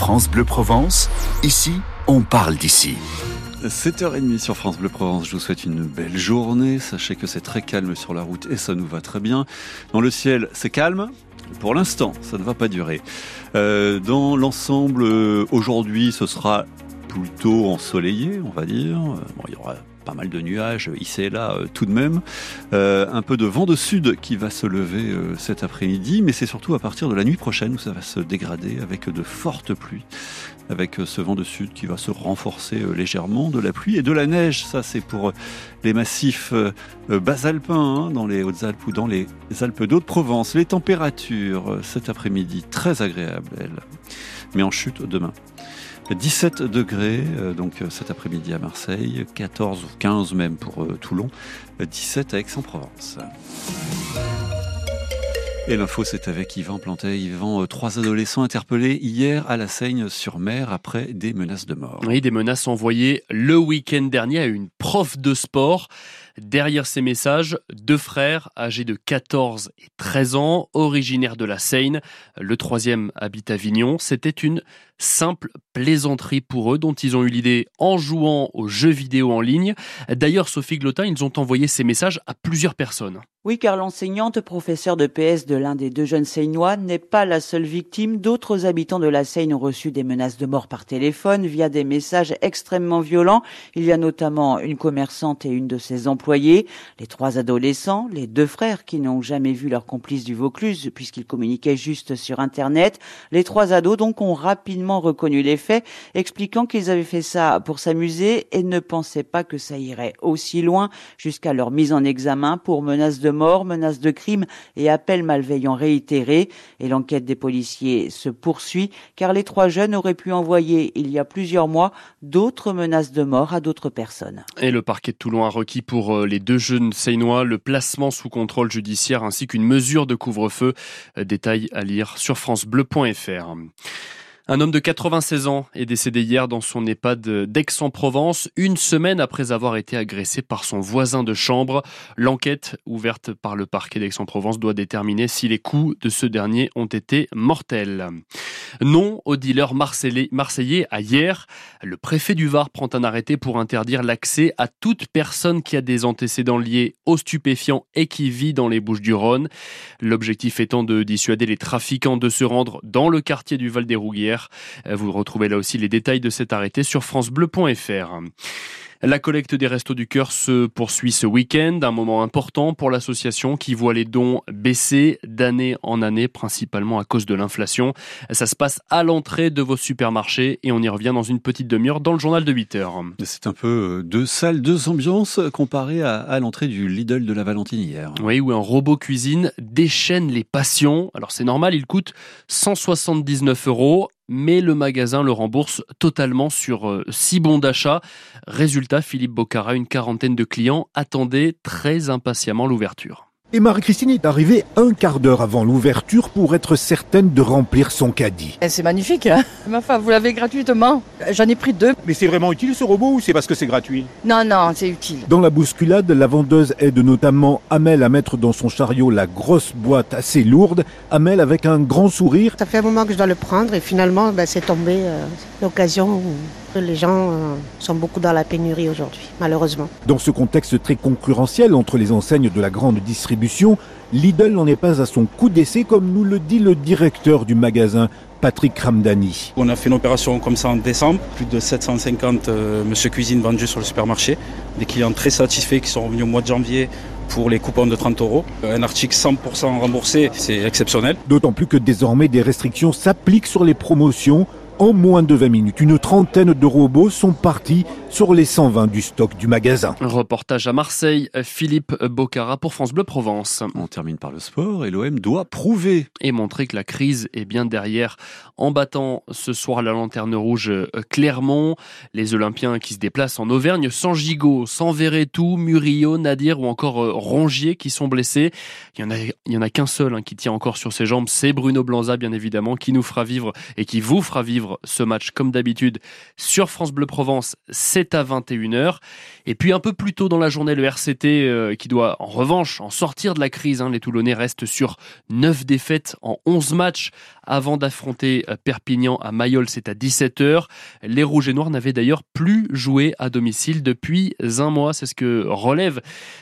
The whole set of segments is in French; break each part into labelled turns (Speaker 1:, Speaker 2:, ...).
Speaker 1: France Bleu Provence, ici, on parle d'ici.
Speaker 2: 7h30 sur France Bleu Provence, je vous souhaite une belle journée. Sachez que c'est très calme sur la route et ça nous va très bien. Dans le ciel, c'est calme. Pour l'instant, ça ne va pas durer. Euh, dans l'ensemble, euh, aujourd'hui, ce sera plutôt ensoleillé, on va dire. Bon, il y aura pas mal de nuages ici et là euh, tout de même. Euh, un peu de vent de sud qui va se lever euh, cet après-midi, mais c'est surtout à partir de la nuit prochaine où ça va se dégrader avec de fortes pluies, avec ce vent de sud qui va se renforcer légèrement, de la pluie et de la neige. Ça c'est pour les massifs basalpins hein, dans les Hautes-Alpes ou dans les Alpes d'Haute-Provence. Les températures cet après-midi très agréables, elles, mais en chute demain. 17 degrés euh, donc euh, cet après-midi à Marseille, 14 ou 15 même pour euh, Toulon, 17 à Aix-en-Provence. Et l'info, c'est avec Yvan Plantet. Yvan, trois adolescents interpellés hier à la Seigne-sur-Mer après des menaces de mort.
Speaker 3: Oui, des menaces envoyées le week-end dernier à une prof de sport. Derrière ces messages, deux frères âgés de 14 et 13 ans, originaires de la Seine. Le troisième habite Avignon. C'était une simple plaisanterie pour eux dont ils ont eu l'idée en jouant aux jeux vidéo en ligne. D'ailleurs, Sophie Glotin, ils ont envoyé ces messages à plusieurs personnes.
Speaker 4: Oui, car l'enseignante, professeure de PS de l'un des deux jeunes Seinois, n'est pas la seule victime. D'autres habitants de la Seine ont reçu des menaces de mort par téléphone via des messages extrêmement violents. Il y a notamment une commerçante et une de ses employées, les trois adolescents, les deux frères qui n'ont jamais vu leur complice du Vaucluse puisqu'ils communiquaient juste sur Internet. Les trois ados donc ont rapidement reconnu les faits, expliquant qu'ils avaient fait ça pour s'amuser et ne pensaient pas que ça irait aussi loin jusqu'à leur mise en examen pour menaces de mort, menaces de crime et appels malveillants réitérés. Et l'enquête des policiers se poursuit car les trois jeunes auraient pu envoyer il y a plusieurs mois d'autres menaces de mort à d'autres personnes.
Speaker 3: Et le parquet de Toulon a requis pour euh, les deux jeunes Seinois le placement sous contrôle judiciaire ainsi qu'une mesure de couvre-feu. Euh, détail à lire sur francebleu.fr. Un homme de 96 ans est décédé hier dans son EHPAD d'Aix-en-Provence, une semaine après avoir été agressé par son voisin de chambre. L'enquête ouverte par le parquet d'Aix-en-Provence doit déterminer si les coups de ce dernier ont été mortels. Non au dealer marseillais à hier. Le préfet du Var prend un arrêté pour interdire l'accès à toute personne qui a des antécédents liés aux stupéfiants et qui vit dans les Bouches du Rhône. L'objectif étant de dissuader les trafiquants de se rendre dans le quartier du Val euh, vous retrouvez là aussi les détails de cet arrêté sur francebleu.fr. La collecte des Restos du Cœur se poursuit ce week-end, un moment important pour l'association qui voit les dons baisser d'année en année, principalement à cause de l'inflation. Ça se passe à l'entrée de vos supermarchés et on y revient dans une petite demi-heure dans le journal de 8 heures.
Speaker 2: C'est un peu euh, deux salles, deux ambiances comparées à, à l'entrée du Lidl de la Valentine hier.
Speaker 3: Oui, où un robot cuisine déchaîne les passions. Alors c'est normal, il coûte 179 euros mais le magasin le rembourse totalement sur 6 euh, bons d'achat. Résultat, Philippe Bocara, une quarantaine de clients attendaient très impatiemment l'ouverture.
Speaker 5: Et Marie-Christine est arrivée un quart d'heure avant l'ouverture pour être certaine de remplir son caddie.
Speaker 6: Eh, c'est magnifique, hein Ma femme, vous l'avez gratuitement. J'en ai pris deux.
Speaker 7: Mais c'est vraiment utile ce robot ou c'est parce que c'est gratuit?
Speaker 6: Non, non, c'est utile.
Speaker 5: Dans la bousculade, la vendeuse aide notamment Amel à mettre dans son chariot la grosse boîte assez lourde. Amel avec un grand sourire.
Speaker 8: Ça fait un moment que je dois le prendre et finalement, ben, c'est tombé euh, l'occasion où les gens euh, sont beaucoup dans la pénurie aujourd'hui, malheureusement.
Speaker 5: Dans ce contexte très concurrentiel entre les enseignes de la grande distribution, Lidl n'en est pas à son coup d'essai comme nous le dit le directeur du magasin, Patrick Ramdani.
Speaker 9: On a fait une opération comme ça en décembre, plus de 750 euh, Monsieur Cuisine vendus sur le supermarché, des clients très satisfaits qui sont revenus au mois de janvier pour les coupons de 30 euros. Un article 100% remboursé, c'est exceptionnel.
Speaker 5: D'autant plus que désormais des restrictions s'appliquent sur les promotions en moins de 20 minutes, une trentaine de robots sont partis sur les 120 du stock du magasin.
Speaker 3: Reportage à Marseille, Philippe Bocara pour France Bleu Provence.
Speaker 2: On termine par le sport et l'OM doit prouver.
Speaker 3: Et montrer que la crise est bien derrière en battant ce soir la lanterne rouge Clermont. Les Olympiens qui se déplacent en Auvergne sans Gigot, sans Verretou, Murillo, Nadir ou encore euh, Rongier qui sont blessés. Il y en a, il y en a qu'un seul hein, qui tient encore sur ses jambes, c'est Bruno Blanza bien évidemment qui nous fera vivre et qui vous fera vivre ce match comme d'habitude sur France Bleu Provence, c'est à 21h. Et puis un peu plus tôt dans la journée, le RCT euh, qui doit en revanche en sortir de la crise. Hein. Les Toulonnais restent sur 9 défaites en 11 matchs avant d'affronter euh, Perpignan à Mayol, c'est à 17h. Les Rouges et Noirs n'avaient d'ailleurs plus joué à domicile depuis un mois. C'est ce que relève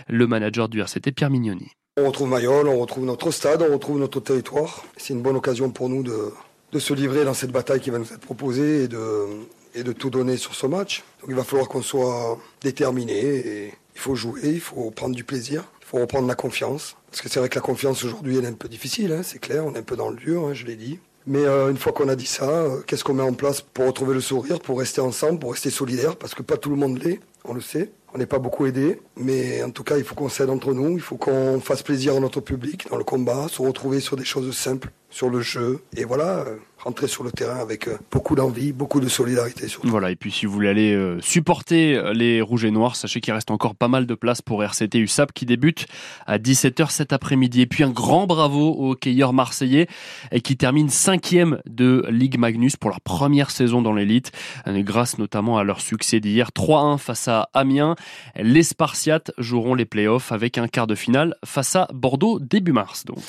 Speaker 3: le manager du RCT, Pierre Mignoni.
Speaker 10: On retrouve Mayol, on retrouve notre stade, on retrouve notre territoire. C'est une bonne occasion pour nous de, de se livrer dans cette bataille qui va nous être proposée et de, et de tout donner sur ce match. Donc il va falloir qu'on soit déterminé et il faut jouer, il faut prendre du plaisir, il faut reprendre la confiance. Parce que c'est vrai que la confiance aujourd'hui elle est un peu difficile, hein, c'est clair, on est un peu dans le dur, hein, je l'ai dit. Mais euh, une fois qu'on a dit ça, euh, qu'est-ce qu'on met en place pour retrouver le sourire, pour rester ensemble, pour rester solidaire? Parce que pas tout le monde l'est, on le sait. N'est pas beaucoup aidé, mais en tout cas, il faut qu'on s'aide entre nous, il faut qu'on fasse plaisir à notre public dans le combat, se retrouver sur des choses simples, sur le jeu. Et voilà, euh, rentrer sur le terrain avec euh, beaucoup d'envie, beaucoup de solidarité.
Speaker 3: Voilà, et puis si vous voulez aller euh, supporter les Rouges et Noirs, sachez qu'il reste encore pas mal de place pour RCT USAP qui débute à 17h cet après-midi. Et puis un grand bravo aux hockeyeurs marseillais qui terminent cinquième de Ligue Magnus pour leur première saison dans l'élite, grâce notamment à leur succès d'hier 3-1 face à Amiens. Les Spartiates joueront les playoffs avec un quart de finale face à Bordeaux début mars.